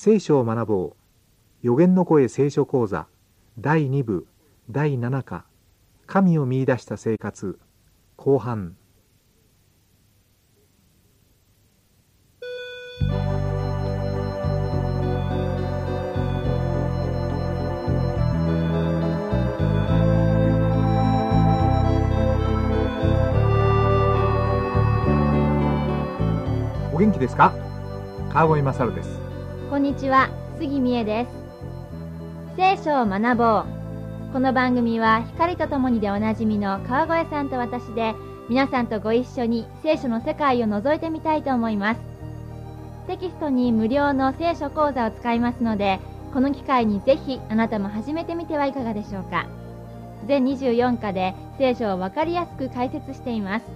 聖書を学ぼう。予言の声聖書講座。第2部。第7課。神を見出した生活。後半。お元気ですか？川越勝です。こんにちは、杉美恵です。聖書を学ぼう。この番組は光とともにでおなじみの川越さんと私で皆さんとご一緒に聖書の世界を覗いてみたいと思います。テキストに無料の聖書講座を使いますので、この機会にぜひあなたも始めてみてはいかがでしょうか。全24課で聖書をわかりやすく解説しています。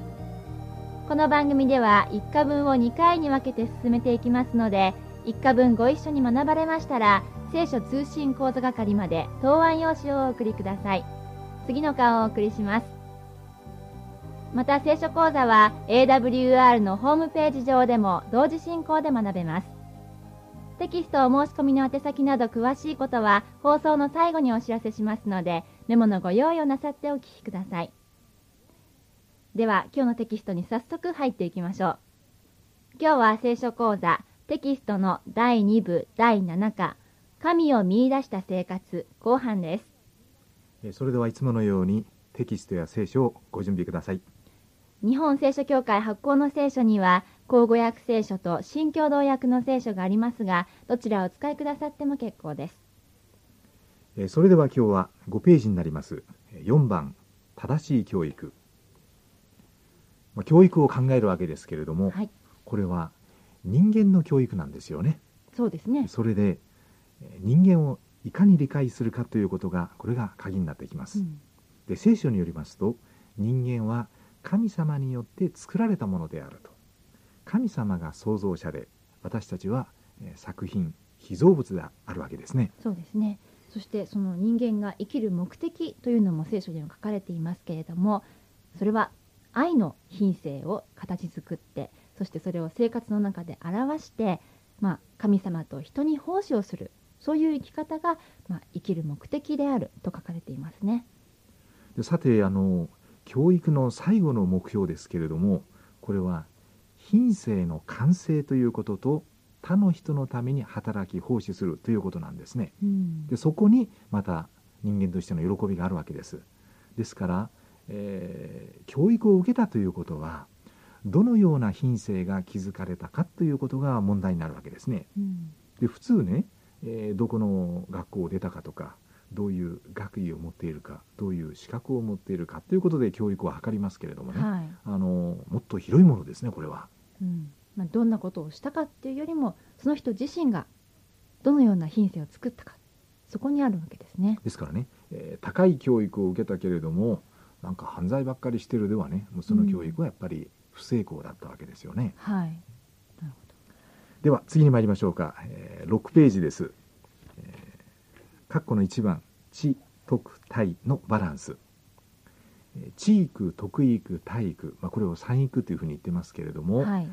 この番組では1課分を2回に分けて進めていきますので、1課分ご一緒に学ばれましたら、聖書通信講座係まで答案用紙をお送りください。次の課をお送りします。また聖書講座は AWR のホームページ上でも同時進行で学べます。テキストお申し込みの宛先など詳しいことは放送の最後にお知らせしますので、メモのご用意をなさってお聞きください。では、今日のテキストに早速入っていきましょう。今日は聖書講座テキストの第2部第7課。神を見出した生活後半です。えそれではいつものようにテキストや聖書をご準備ください。日本聖書協会発行の聖書には口語訳聖書と新共同訳の聖書がありますがどちらをお使いくださっても結構です。えそれでは今日は5ページになります。え4番正しい教育。まあ教育を考えるわけですけれども、はい、これは人間の教育なんですよね。そうですね。それでえ人間をいかに理解するかということがこれが鍵になってきます、うん。で聖書によりますと人間は神様によって作られたものであると。神様が創造者で私たちはえー作品被造物であるわけですね。そうですね。そしてその人間が生きる目的というのも聖書には書かれていますけれども、それは愛の品性を形作って、そしてそれを生活の中で表して、まあ、神様と人に奉仕をする、そういう生き方が、まあ、生きる目的である。と書かれていますね。でさてあの教育の最後の目標ですけれどもこれは品性の完成ということと他の人のために働き奉仕する。ということなんですね。うん。でそこにまた人間としての喜びがあるわけです。ですから、えー教育を受けたということはどのような品性が築かれたかということが問題になるわけですね。うん。で普通ね、えーどこの学校を出たかとかどういう学位を持っているかどういう資格を持っているかということで教育を図りますけれどもね、はい。あのもっと広いものですねこれは。うん。まあ、どんなことをしたかっていうよりもその人自身がどのような品性を作ったかそこにあるわけですね。ですからね、えー高い教育を受けたけれどもなんか犯罪ばっかりしてるではねその教育はやっぱり不成功だったわけですよね、はい、なるほでは次に参りましょうか、えー6ページです、えー、括弧の1番知徳体のバランス。えー知育徳育体育、まあ、これを三育というふうに言ってますけれどど。も、はい、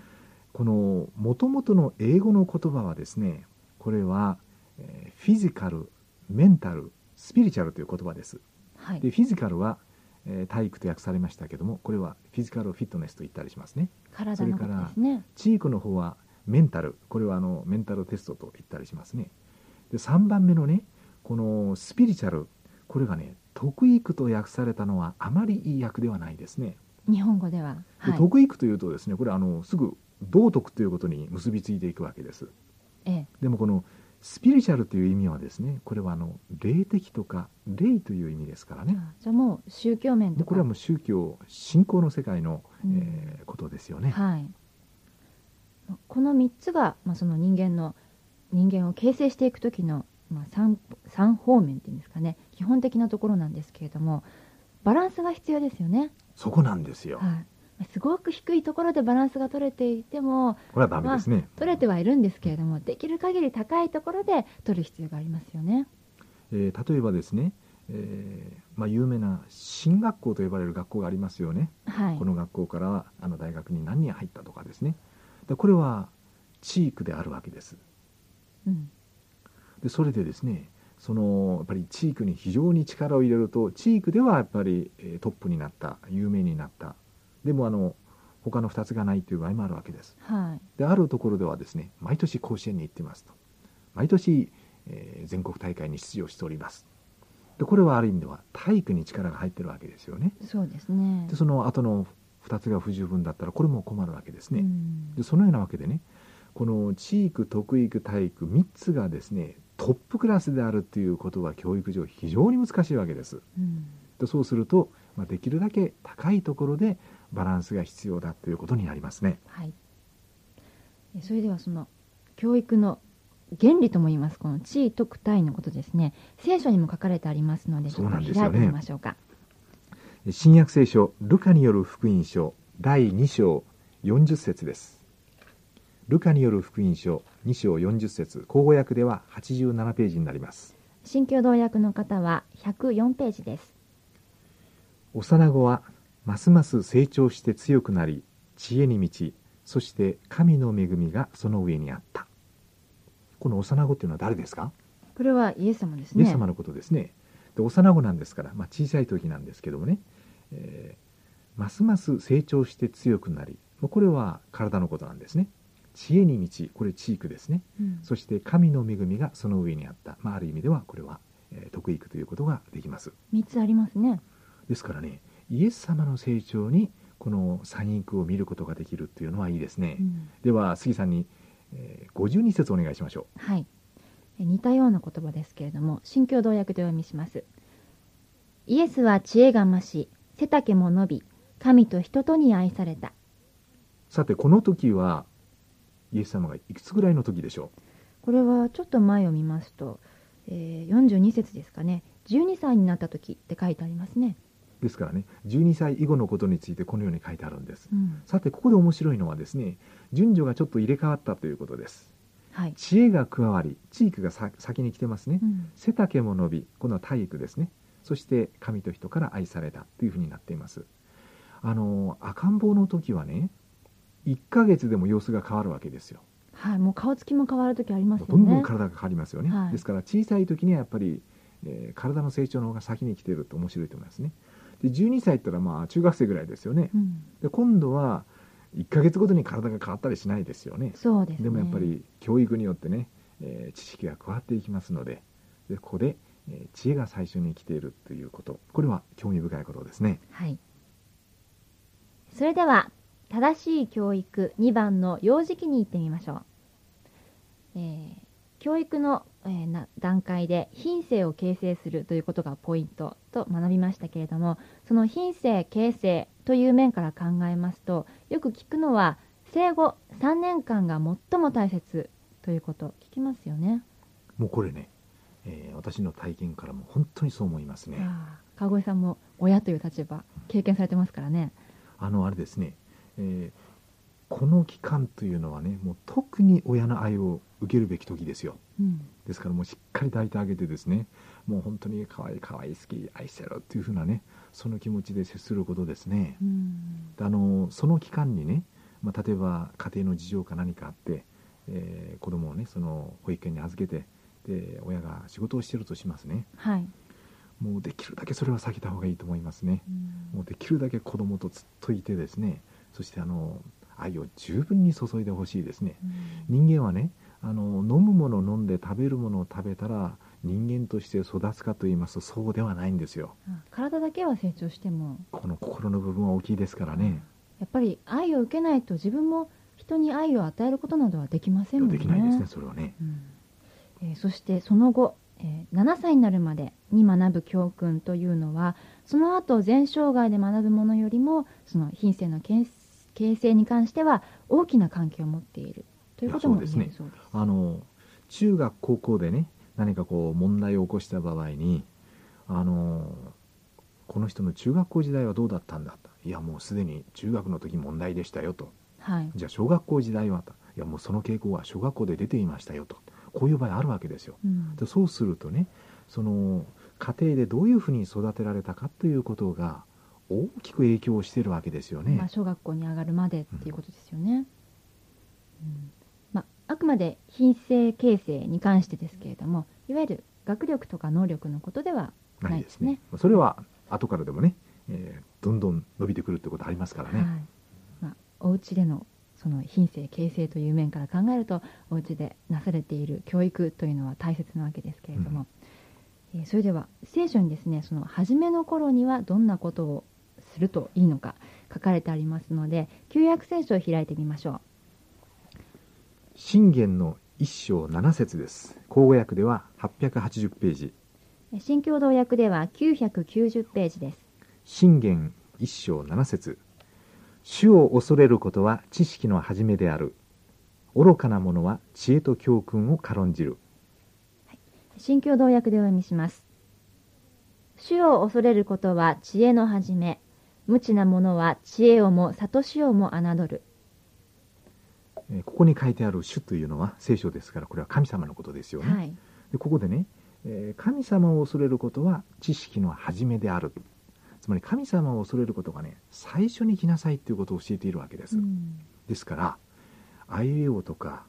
この元々の英語の言葉はですねこれは、えーフィジカルメンタルスピリチュアルという言葉です。はい。で、フィジカルは、えー体育と訳されましたけどもこれはフィジカルフィットネスと言ったりしますね。体のことですね。チークの方はメンタル。これはあのメンタルテストと言ったりしますね。で3番目のねこのスピリチュアル。これがね徳育と訳されたのはあまりいい訳ではないですね。日本語では。ではい、徳育というとですねこれはあのすぐ道徳ということに結びついていくわけです。ええ、でもこのスピリチュアルという意味はですねこれはあの霊的とか霊という意味ですからねあじゃあもう宗教面とか。これはもう宗教信仰の世界の、うんえーことですよね、はい。この三つが、まあ、その人間の人間を形成していく時の、まあ、三三方面っていうんですかね基本的なところなんですけれどもバランスが必要ですよね。そこなんですよ、はい。すごく低いところでバランスが取れていてもこれはダメですね、取れてはいるんですけれどもできる限り高いところで取る必要がありますよね。えー例えばですね、えーまあ、有名な進学校と呼ばれる学校がありますよね、はい。この学校からあの大学に何人入ったとかですね。でこれは地域であるわけです。うん。でそれでですねそのやっぱり地域に非常に力を入れると地域ではやっぱりえートップになった有名になったでもあの他の2つがないという場合もあるわけです。はい。であるところではですね毎年甲子園に行ってますと。毎年、えー全国大会に出場しております。でこれはある意味では体育に力が入ってるわけですよね。そうですね。でその後の2つが不十分だったらこれも困るわけですね、うん。でそのようなわけでねこの地域特育体育3つがですねトップクラスであるということは教育上非常に難しいわけです。うん。でそうすると、まあ、できるだけ高いところでバランスが必要だということになりますね。はい。えそれではその教育の原理とも言いますこの地位特体のことですね。聖書にも書かれてありますのでちそょっとうなんですよね。開いてみましょうか。新約聖書ルカによる福音書第2章40節です。ルカによる福音書2章40節。口語訳では87ページになります。新共同訳の方は104ページです。幼子はますます成長して強くなり知恵に満ちそして神の恵みがその上にあった。この幼子っていうのは誰ですか、これはイエス様ですね。イエス様のことですね。で幼子なんですから、まあ、小さい時なんですけどもね、えーますます成長して強くなりまあこれは体のことなんですね。知恵に満ちこれ知育ですね。うん。そして神の恵みがその上にあった、まあ、ある意味ではこれは、えー徳育ということができます。3つありますね。ですからねイエス様の成長にこの三育を見ることができるっていうのはいいですね、うん。では杉さんに、えー52節お願いしましょはい。え似たような言葉ですけれども新共同訳でお読みします。イエスは知恵が増し背丈も伸び神と人とに愛された。うさてこの時はイエス様がいくつぐらいの時でしょこれはちょっと前を見ますと、えー42節ですかね。12歳になった時って書いてありますね、うですからね12歳以後のことについてこのように書いてあるんです。うん。さてここで面白いのはですね順序がちょっと入れ替わったということです。はい。知恵が加わり地域がさ先に来てますね。うん。背丈も伸びこの体育ですね。そして神と人から愛されたというふうになっています。あの赤ん坊の時はね1ヶ月でも様子が変わるわけですよ。はい、もう顔つきも変わる時ありますよね。どんどん体が変わりますよね、はい。ですから小さい時にはやっぱり、えー体の成長の方が先に来ていると面白いと思いますねで12歳ったらまあ中学生ぐらいですよね。うん、で今度は1ヶ月ごとに体が変わったりしないですよね。そうですね。でもやっぱり教育によってね、えー知識が加わっていきますので。でここで、えー知恵が最初に来ているということ。これは興味深いことですね。はい。それでは正しい教育2番の幼児期に行ってみましょう、えー教育の、えーな段階で品性を形成するということがポイントと学びましたけれどもその品性形成という面から考えますとよく聞くのは生後3年間が最も大切ということ聞きますよね。もうこれね、えー私の体験からも本当にそう思いますね川越さんも親という立場経験されてますからね。あのあれですね、えーこの期間というのはねもう特に親の愛を受けるべき時ですよ。うん。ですからもうしっかり抱いてあげてですね。もう本当に可愛い可愛い好き愛してるっていうふうなねその気持ちで接することですね。うん。であのその期間にね、まあ、例えば家庭の事情か何かあって、えー子供をねその保育園に預けてで親が仕事をしてるとしますね。はい、もうできるだけそれは避けた方がいいと思いますね。うん。もうできるだけ子供とずっといてですね。そしてあの愛を十分に注いでほしいですね。うん。人間はねあの飲むものを飲んで食べるものを食べたら人間として育つかと言いますとそうではないんですよ。あ体だけは成長しても。この心の部分は大きいですからね。やっぱり愛を受けないと自分も人に愛を与えることなどはできませんもんね。できないですねそれはね。うん。えーそしてその後、えー7歳になるまでに学ぶ教訓というのはその後全生涯で学ぶものよりもその品性の形形成に関しては大きな関係を持っているということもそうですね。あの中学高校でね何かこう問題を起こした場合にあのこの人の中学校時代はどうだったんだと。いやもうすでに中学の時問題でしたよと。はい、じゃあ小学校時代はと。いやもうその傾向は小学校で出ていましたよと。こういう場合あるわけですよ。うん。でそうするとねその家庭でどういうふうに育てられたかということが大きく影響しているわけですよね、まあ、小学校に上がるまでっていうことですよね。うん。まあ、あくままで品性形成に関してですけれどもいわゆる学力とか能力のことではないいですすね。それは後からでもね、えーどんどん伸びてくるってことありますからね。はい。まあ、お家でのその品性形成という面から考えるとお家でなされている教育というのは大切なわけですけれども、えーそれでは聖書にですねその初めの頃にはどんなことをするといいのか書かれてありますので旧約聖書を開いてみましょ信玄の一章七節です。口語訳では880ページ。う新共同訳では990ページです信玄一章七節主を恐れることは知識の始めである。愚かな者は知恵と教訓を軽んじる。新共同訳でお読みします。主を恐れることは知恵の始め。無知な者は知恵をも悟しをも侮る。えーここに書いてある主というのは聖書ですから、これは神様のことですよね。はい。でここでね、えー神様を恐れることは知識の始めである。つまり神様を恐れることがね、最初に来なさいということを教えているわけです。うんですから、あいうえおとか、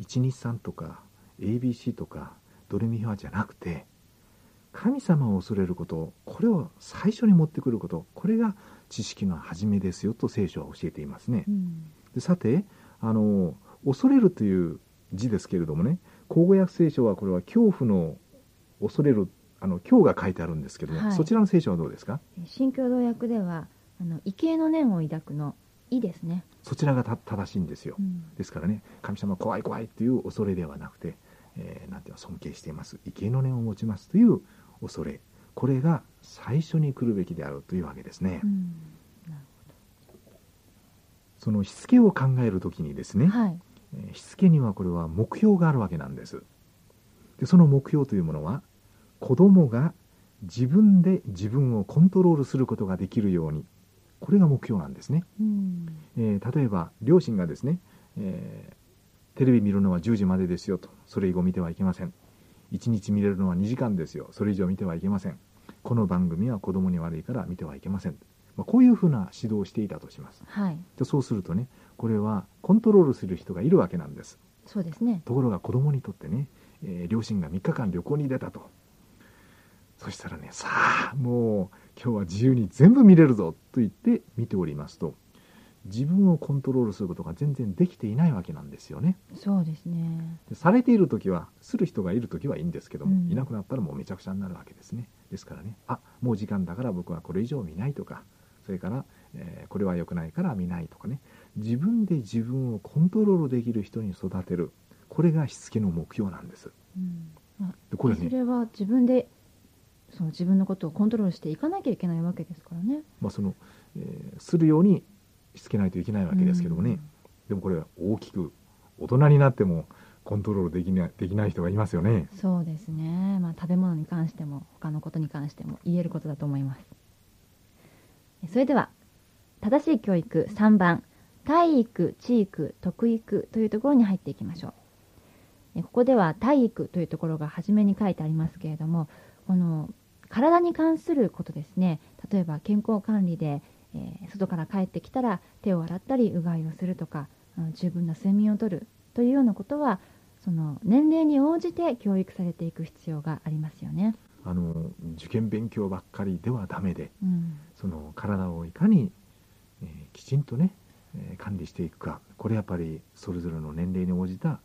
123とか、ABC とか、ドレミファじゃなくて、神様を恐れること、これを最初に持ってくること、これが知識の始めですよと聖書は教えていますね。うんでさて、あの、恐れるという字ですけれどもね、口語訳聖書はこれは恐怖の恐れる、あの、今日が書いてあるんですけども、はい。そちらの聖書はどうですか？新共同訳では、あの、畏敬の念を抱くの、いですね。そちらがた正しいんですよ。うん。ですからね神様怖い怖いっていう恐れではなくて、えーなんていうの尊敬しています。畏敬の念を持ちますという恐れ。これが最初に来るべきであるというわけですね、うんそのしつけを考える時にですね、はい。えーしつけにはこれは目標があるわけなんです。でその目標というものは子供が自分で自分をコントロールすることができるようにこれが目標なんですね。うん。えー例えば両親がですね、えーテレビ見るのは10時までですよとそれ以後見てはいけません。1日見れるのは2時間ですよそれ以上見てはいけません。この番組は子供に悪いから見てはいけません、まあ、こういうふうな指導をしていたとしますはい。でそうするとねこれはコントロールする人がいるわけなんですそうですね。ところが子供にとってね、えー両親が3日間旅行に出たとそしたらねさあもう今日は自由に全部見れるぞと言って見ておりますと自分をコントロールすることが全然できていないわけなんですよねそうですね。でされている時はする人がいる時はいいんですけども、うんいなくなったらもうめちゃくちゃになるわけですねですからねあもう時間だから僕はこれ以上見ないとかそれから、えーこれは良くないから見ないとかね。自分で自分をコントロールできる人に育てる。これがしつけの目標なんです。うん。までこれね、あそれは自分で、その自分のことをコントロールしていかなきゃいけないわけですからね。まあそのえーするようにしつけないといけないわけですけどもね、でもこれは大きく大人になってもコントロールできないできない人がいますよね。うんそうですね。まあ食べ物に関しても他のことに関しても言えることだと思います。それでは正しい教育3番体育、地育、徳育というところに入っていきましょう。ここでは体育というところが初めに書いてありますけれども、この体に関することですね。例えば健康管理で、え外から帰ってきたら手を洗ったりうがいをするとか、十分な睡眠をとるというようなことは、その年齢に応じて教育されていく必要がありますよね。あの受験勉強ばっかりではダメでうん、その体をいかに、えーきちんとね、えー管理していくかこれやっぱりそれぞれの年齢に応じた、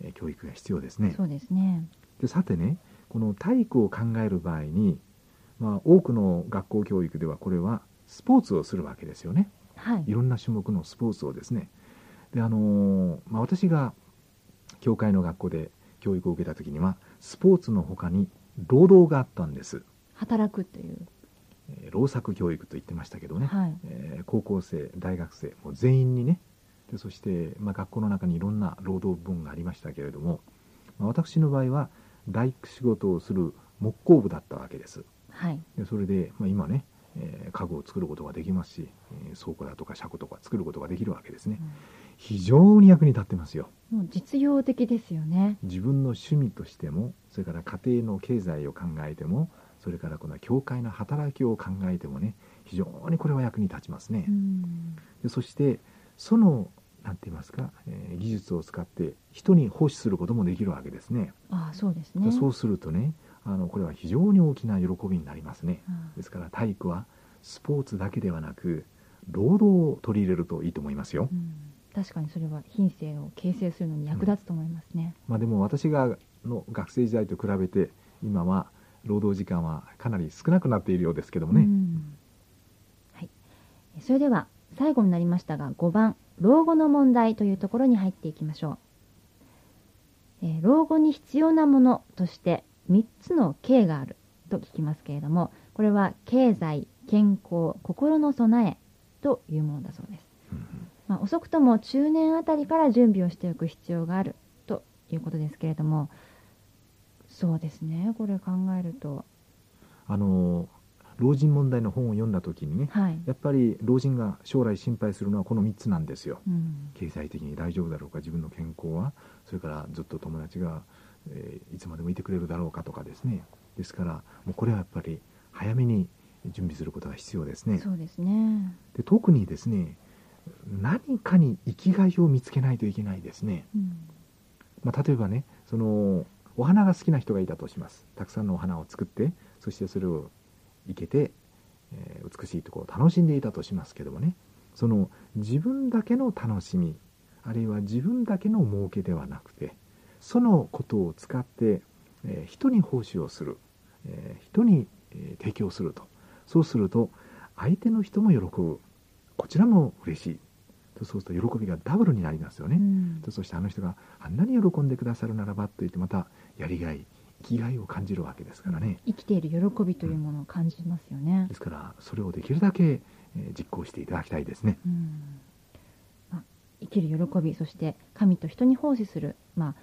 えー教育が必要ですねそうですね。でさてねこの体育を考える場合に、まあ、多くの学校教育ではこれはスポーツをするわけですよねはいい。ろんな種目のスポーツをですねであのーまあ、私が教会の学校で教育を受けた時にはスポーツの他に労働があったんです、働くという。えー労作教育と言ってましたけどね、はい。えー高校生大学生もう全員にねでそして、まあ、学校の中にいろんな労働部門がありましたけれども、まあ、私の場合は大工仕事をする木工部だったわけですはい。でそれで、まあ、今ね、えー家具を作ることができますし、えー倉庫だとか車庫とか作ることができるわけですね非常に役に立ってますようんもう実用的ですよね。自分の趣味としてもそれから家庭の経済を考えてもそれからこの教会の働きを考えてもね非常にこれは役に立ちますね、うん。でそしてそのなんて言いますか、えー技術を使って人に奉仕することもできるわけですね。ああそうですねそうするとねあのこれは非常に大きな喜びになりますね。うん。ですから体育はスポーツだけではなく労働を取り入れるといいと思いますよ。うん。確かにそれは品性を形成するのに役立つと思いますね、まあでも私がの学生時代と比べて今は労働時間はかなり少なくなっているようですけどもね。うん。はい、それでは最後になりましたが5番老後の問題というところに入っていきましょう、えー老後に必要なものとして3つの K があると聞きますけれどもこれは経済健康心の備えというものだそうです、うんまあ、遅くとも中年あたりから準備をしておく必要があるということですけれどもそうですねこれ考えると。あの老人問題の本を読んだ時にねはい、やっぱり老人が将来心配するのはこの3つなんですよ。うん。経済的に大丈夫だろうか自分の健康は。それからずっと友達が、えーいつまでもいてくれるだろうかとかですね。ですからもうこれはやっぱり早めに準備することが必要ですね。そうですね。で特にですね何かに生きがいを見つけないといけないですね、うん。まあ、例えばねそのお花が好きな人がいたとします。たくさんのお花を作ってそしてそれを生けて、えー美しいところを楽しんでいたとしますけどもね。その自分だけの楽しみあるいは自分だけの儲けではなくてそのことを使って、えー人に奉仕をする、えー人に、えー提供すると。そうすると相手の人も喜ぶ。こちらも嬉しい。とそうすると喜びがダブルになりますよね、うん。そしてあの人があんなに喜んでくださるならばと言ってまたやりがい生きがいを感じるわけですからね。生きている喜びというものを感じますよね。で。すからそれをできるだけ、えー実行していただきたいですね。うん。まあ、生きる喜びそして神と人に奉仕する、まあ、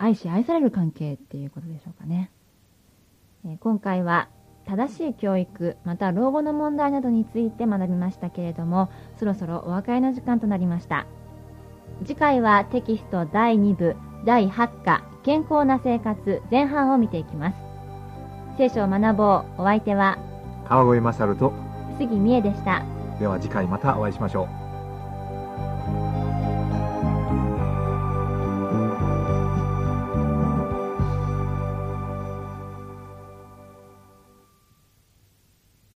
愛し愛される関係っていうことでしょうかね。えー今回は正しい教育また老後の問題などについて学びましたけれどもそろそろお別れの時間となりました。次回はテキスト第2部第8課健康な生活前半を見ていきます。聖書を学ぼう。お相手は川越勝と杉美恵でした。では次回またお会いしましょう